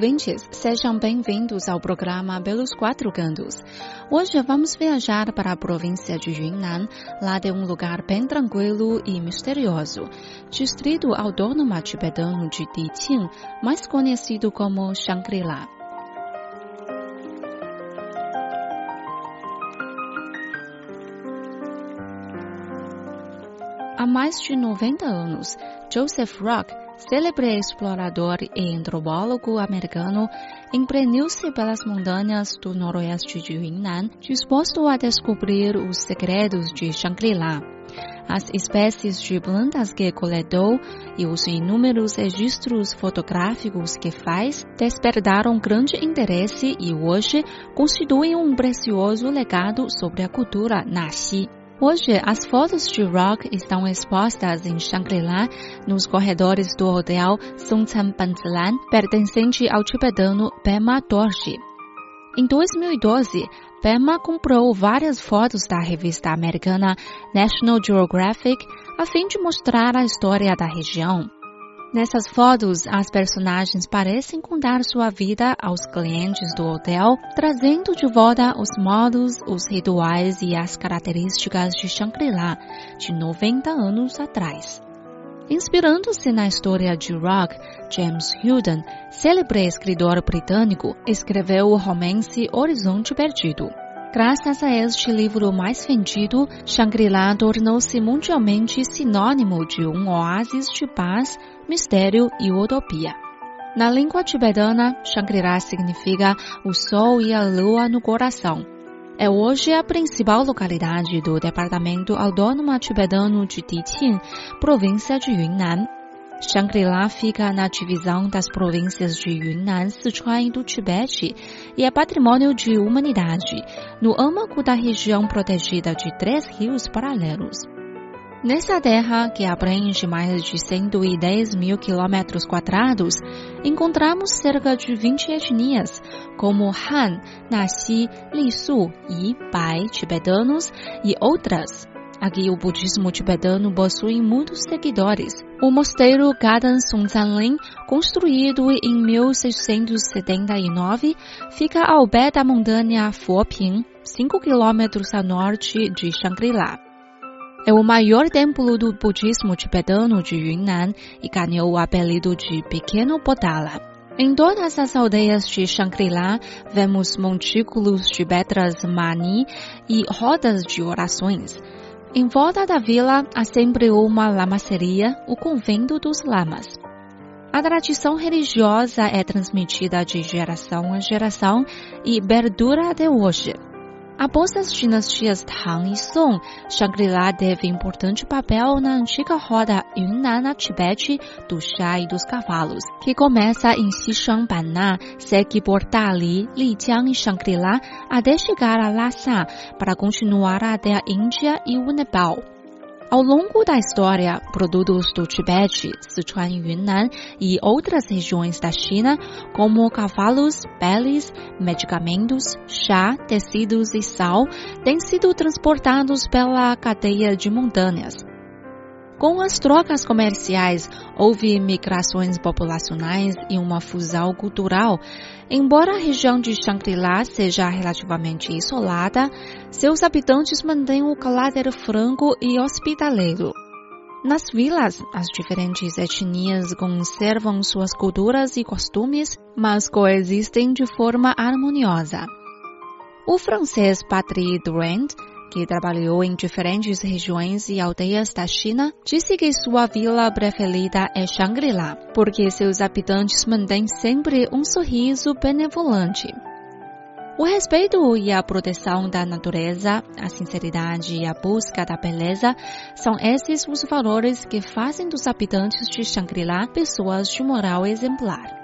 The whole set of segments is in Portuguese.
Ouvintes! Sejam bem-vindos ao programa Pelos Quatro Cantos. Hoje vamos viajar para a província de Yunnan, lá de um lugar bem tranquilo e misterioso, distrito autônomo tibetano de Diqing, mais conhecido como Shangri-La. Há mais de 90 anos, Joseph Rock célebre explorador e antropólogo americano, empreendeu-se pelas montanhas do noroeste de Yunnan, disposto a descobrir os segredos de Shangri-La. As espécies de plantas que coletou e os inúmeros registros fotográficos que faz despertaram grande interesse e hoje constituem um precioso legado sobre a cultura Naxi. Hoje, as fotos de Rock estão expostas em Shangri-La, nos corredores do hotel Songtsen Banzilan, pertencente ao tibetano Pema Dorji. Em 2012, Pema comprou várias fotos da revista americana National Geographic a fim de mostrar a história da região. Nessas fotos, as personagens parecem contar sua vida aos clientes do hotel, trazendo de volta os modos, os rituais e as características de Shangri-La de 90 anos atrás. Inspirando-se na história de rock, James Hilden, célebre escritor britânico, escreveu o romance Horizonte Perdido. Graças a este livro mais vendido, Shangri-La tornou-se mundialmente sinônimo de um oásis de paz, mistério e utopia. Na língua tibetana, Shangri-La significa o sol e a lua no coração. É hoje a principal localidade do departamento autônomo tibetano de Diqing, província de Yunnan, Shangri-La fica na divisão das províncias de Yunnan, Sichuan e do Tibete e é patrimônio de humanidade, no âmago da região protegida de três rios paralelos. Nessa terra, que abrange mais de 110 mil quilômetros quadrados, encontramos cerca de 20 etnias, como Han, Naxi, Lisu, Yi, Bai, tibetanos e outras. Aqui o budismo tibetano possui muitos seguidores. O mosteiro Gadan Songzanlin, construído em 1679, fica ao pé da montanha Foping, 5 quilômetros a norte de Shangri-La. É o maior templo do budismo tibetano de Yunnan e ganhou o apelido de Pequeno Potala. Em todas as aldeias de Shangri-La, vemos montículos de pedras mani e rodas de orações. Em volta da vila há sempre uma lamaceria, o convento dos lamas. A tradição religiosa é transmitida de geração a geração e perdura até hoje. Após as dinastias Tang e Song, Shangri-La teve importante papel na antiga roda Yunnan Tibete do chá e dos cavalos, que começa em Xishan-Banna, segue por Dali, Lijiang e Shangri-La até chegar a Lhasa, para continuar até a Índia e o Nepal. Ao longo da história, produtos do Tibete, Sichuan e Yunnan e outras regiões da China, como cavalos, peles, medicamentos, chá, tecidos e sal, têm sido transportados pela cadeia de montanhas. Com as trocas comerciais, houve migrações populacionais e uma fusão cultural. Embora a região de Shangri-La seja relativamente isolada, seus habitantes mantêm o caráter franco e hospitaleiro. Nas vilas, as diferentes etnias conservam suas culturas e costumes, mas coexistem de forma harmoniosa. O francês Patrick Durand que trabalhou em diferentes regiões e aldeias da China, disse que sua vila preferida é Shangri-La, porque seus habitantes mantêm sempre um sorriso benevolente. O respeito e a proteção da natureza, a sinceridade e a busca da beleza são esses os valores que fazem dos habitantes de Shangri-La pessoas de moral exemplar.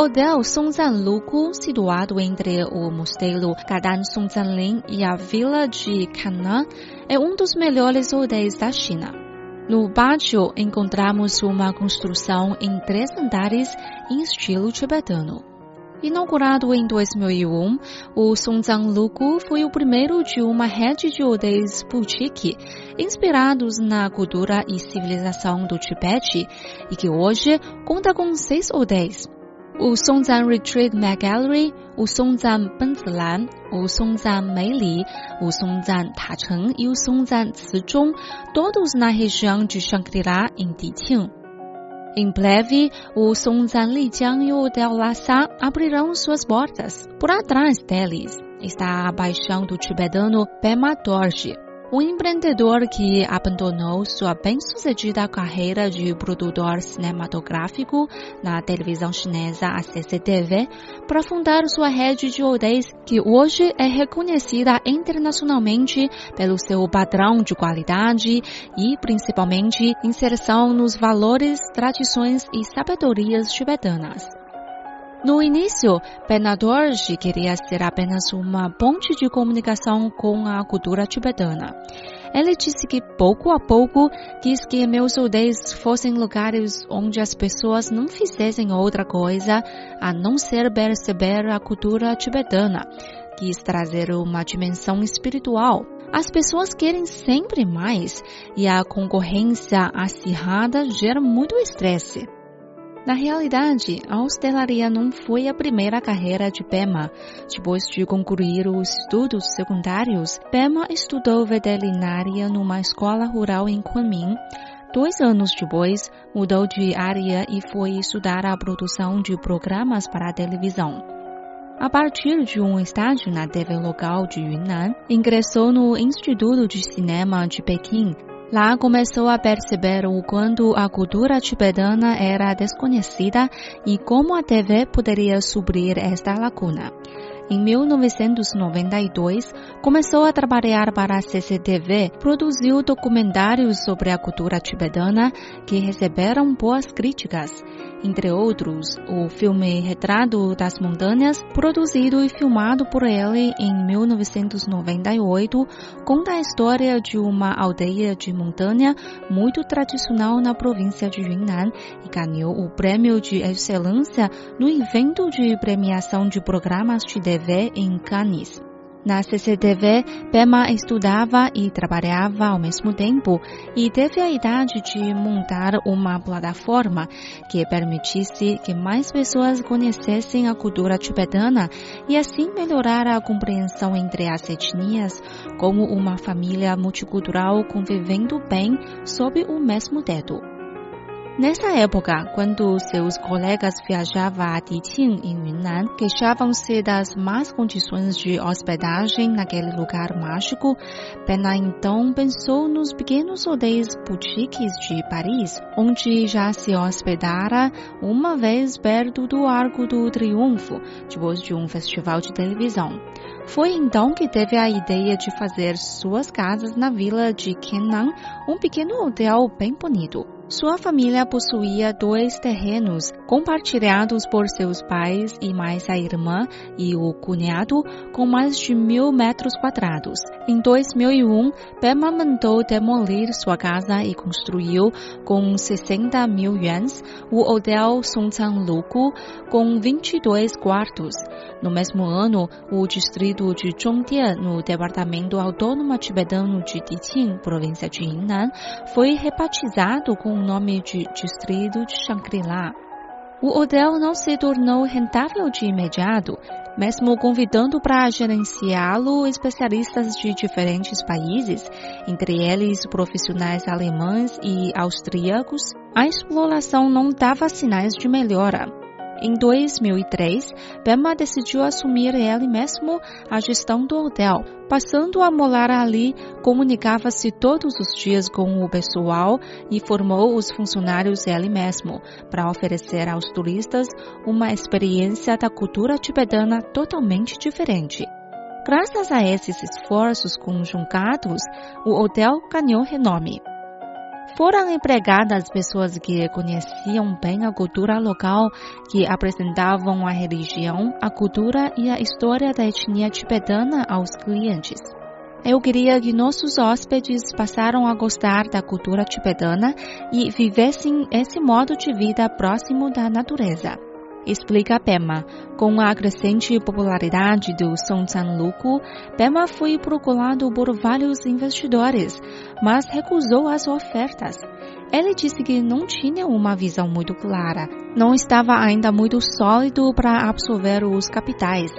Hotel Songzhan Lugu, situado entre o mosteiro Gadan Songzhanlin e a vila de Canaan, é um dos melhores hotéis da China. No pátio encontramos uma construção em três andares em estilo tibetano. Inaugurado em 2001, o Songzhan Lugu foi o primeiro de uma rede de hotéis boutique inspirados na cultura e civilização do Tibete e que hoje conta com seis hotéis Retreat e o Songzhan Cizhong, todos na região de Shangri-La, em Diqing. Em breve, o Songzhan Lijiang e o Hotel Lhasa abrirão suas portas. Por atrás deles está a paixão do tibetano Pema Dorje, um empreendedor que abandonou sua bem-sucedida carreira de produtor cinematográfico na televisão chinesa a CCTV para fundar sua rede de hotéis que hoje é reconhecida internacionalmente pelo seu padrão de qualidade e principalmente inserção nos valores, tradições e sabedorias tibetanas. No início, Bernadorge queria ser apenas uma ponte de comunicação com a cultura tibetana. Ele disse que pouco a pouco quis que meus hotéis fossem lugares onde as pessoas não fizessem outra coisa a não ser perceber a cultura tibetana. Quis trazer uma dimensão espiritual. As pessoas querem sempre mais e a concorrência acirrada gera muito estresse. Na realidade, a hostelaria não foi a primeira carreira de Pema. Depois de concluir os estudos secundários, Pema estudou veterinária numa escola rural em Kunming. Dois anos depois, mudou de área e foi estudar a produção de programas para a televisão. A partir de um estágio na TV local de Yunnan, ingressou no Instituto de Cinema de Pequim Lá começou a perceber o quanto a cultura tibetana era desconhecida e como a TV poderia suprir esta lacuna. Em 1992, começou a trabalhar para a CCTV, produziu documentários sobre a cultura tibetana que receberam boas críticas. Entre outros, o filme Retrato das Montanhas, produzido e filmado por ele em 1998, conta a história de uma aldeia de montanha muito tradicional na província de Yunnan e ganhou o prêmio de excelência no evento de premiação de programas de TV em Cannes. Na CCTV, Pema estudava e trabalhava ao mesmo tempo e teve a idade de montar uma plataforma que permitisse que mais pessoas conhecessem a cultura tibetana e assim melhorar a compreensão entre as etnias como uma família multicultural convivendo bem sob o mesmo teto. Nessa época, quando seus colegas viajavam a Diqing, em Yunnan, queixavam-se das más condições de hospedagem naquele lugar mágico, Pena então pensou nos pequenos hotéis boutiques de Paris, onde já se hospedara uma vez perto do Arco do Triunfo, depois de um festival de televisão. Foi então que teve a ideia de fazer suas casas na vila de Kenan, um pequeno hotel bem bonito. Sua família possuía dois terrenos compartilhados por seus pais e mais a irmã e o cunhado, com mais de mil metros quadrados. Em 2001, Pema mandou demolir sua casa e construiu, com 60 mil yuans, o Hotel Songzhan Lugu, com 22 quartos. No mesmo ano, o distrito de Zhongdian, no departamento autônomo tibetano de Diqing, província de Yunnan, foi rebatizado com o nome de Distrito de Shangri-La. O hotel não se tornou rentável de imediato, mesmo convidando para gerenciá-lo especialistas de diferentes países, entre eles profissionais alemães e austríacos. A exploração não dava sinais de melhora. Em 2003, Bema decidiu assumir ele mesmo a gestão do hotel. Passando a morar ali, comunicava-se todos os dias com o pessoal e formou os funcionários ele mesmo, para oferecer aos turistas uma experiência da cultura tibetana totalmente diferente. Graças a esses esforços conjugados, o hotel ganhou renome. Foram empregadas pessoas que conheciam bem a cultura local, que apresentavam a religião, a cultura e a história da etnia tibetana aos clientes. Eu queria que nossos hóspedes passaram a gostar da cultura tibetana e vivessem esse modo de vida próximo da natureza. Explica Pema. Com a crescente popularidade do Songtsan Luku, Pema foi procurado por vários investidores, mas recusou as ofertas. Ele disse que não tinha uma visão muito clara, não estava ainda muito sólido para absorver os capitais.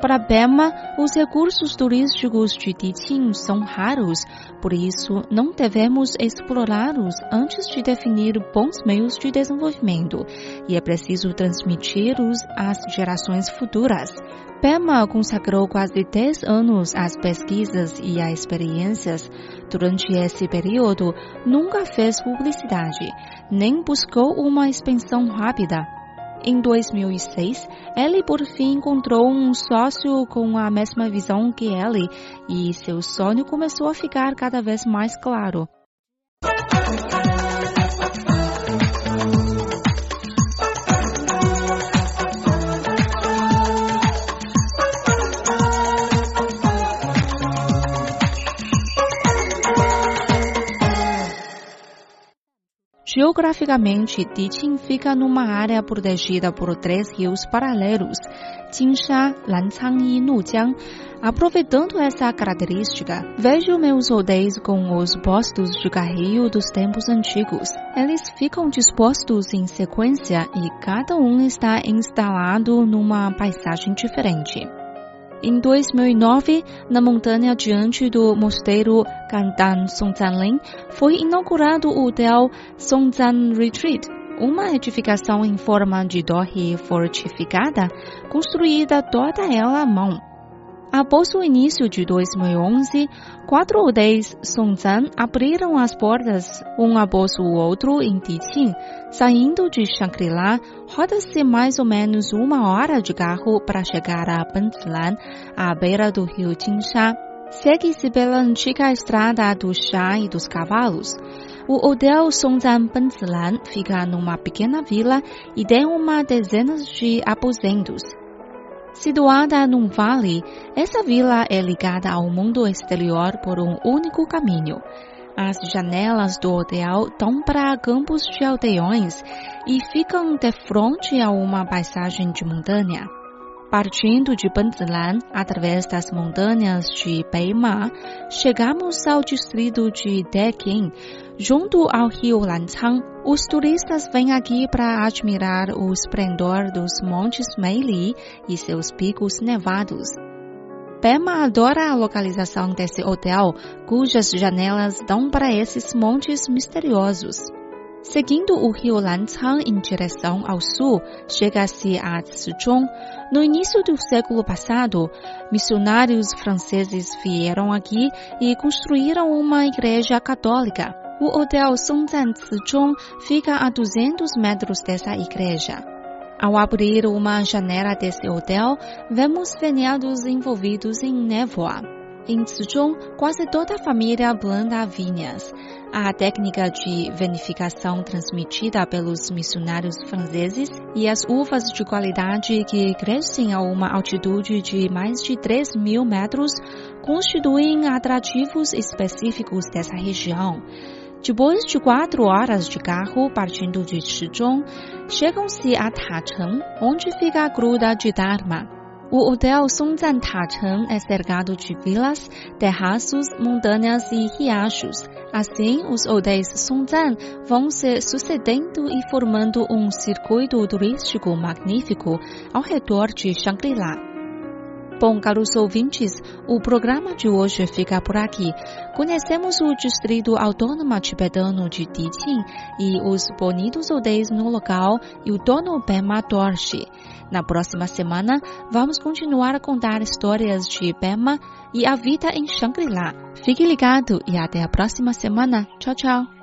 Para Bema, os recursos turísticos de Tiqing são raros, por isso não devemos explorá-los antes de definir bons meios de desenvolvimento, e é preciso transmiti-los às gerações futuras. Bema consagrou quase 10 anos às pesquisas e às experiências. Durante esse período, nunca fez publicidade, nem buscou uma expansão rápida. Em 2006, ele por fim encontrou um sócio com a mesma visão que ele e seu sonho começou a ficar cada vez mais claro. Geograficamente, Diqing fica numa área protegida por três rios paralelos, Jinsha, Lancang e Nujiang. Aproveitando essa característica, vejo meus hotéis com os postos de carreio dos tempos antigos. Eles ficam dispostos em sequência e cada um está instalado numa paisagem diferente. Em 2009, na montanha diante do mosteiro Gandan Songzanlin, foi inaugurado o hotel Songzan Retreat, uma edificação em forma de torre fortificada, construída toda ela à mão. Após o início de 2011, quatro hotéis Songzan abriram as portas um após o outro em Tiqing. Saindo de Shangri-La, roda-se mais ou menos uma hora de carro para chegar a Banzilan, à beira do rio Jinsha. Segue-se pela antiga estrada do chá e dos cavalos. O hotel Songzan Banzilan fica numa pequena vila e tem uma dezena de aposentos. Situada num vale, essa vila é ligada ao mundo exterior por um único caminho. As janelas do hotel dão para campos de aldeões e ficam de frente a uma paisagem de montanha. Partindo de Banzilan, através das montanhas de Beima, chegamos ao distrito de Deqing, junto ao rio Lancang. Os turistas vêm aqui para admirar o esplendor dos Montes Meili e seus picos nevados. Pema adora a localização desse hotel, cujas janelas dão para esses montes misteriosos. Seguindo o rio Lancang em direção ao sul, chega-se a Szechong. No início do século passado, missionários franceses vieram aqui e construíram uma igreja católica. O hotel Songzan Szechong fica a 200 metros dessa igreja. Ao abrir uma janela desse hotel, vemos vinhados envolvidos em névoa. Em Szechong, quase toda a família planta vinhas. A técnica de vinificação transmitida pelos missionários franceses e as uvas de qualidade que crescem a uma altitude de mais de 3 mil metros constituem atrativos específicos dessa região. Depois de quatro horas de carro partindo de Shizhong, chegam-se a Tacheng, onde fica a gruta de Dharma. O hotel Songzan Tacheng é cercado de vilas, terraços, montanhas e riachos. Assim, os hotéis Songzan vão se sucedendo e formando um circuito turístico magnífico ao redor de Shangri-La. Bom, caros ouvintes, o programa de hoje fica por aqui. Conhecemos o distrito autônomo tibetano de Diqing e os bonitos hotéis no local e o dono Pema Dorshi. Na próxima semana, vamos continuar a contar histórias de Pema e a vida em Shangri-La. Fique ligado e até a próxima semana. Tchau, tchau.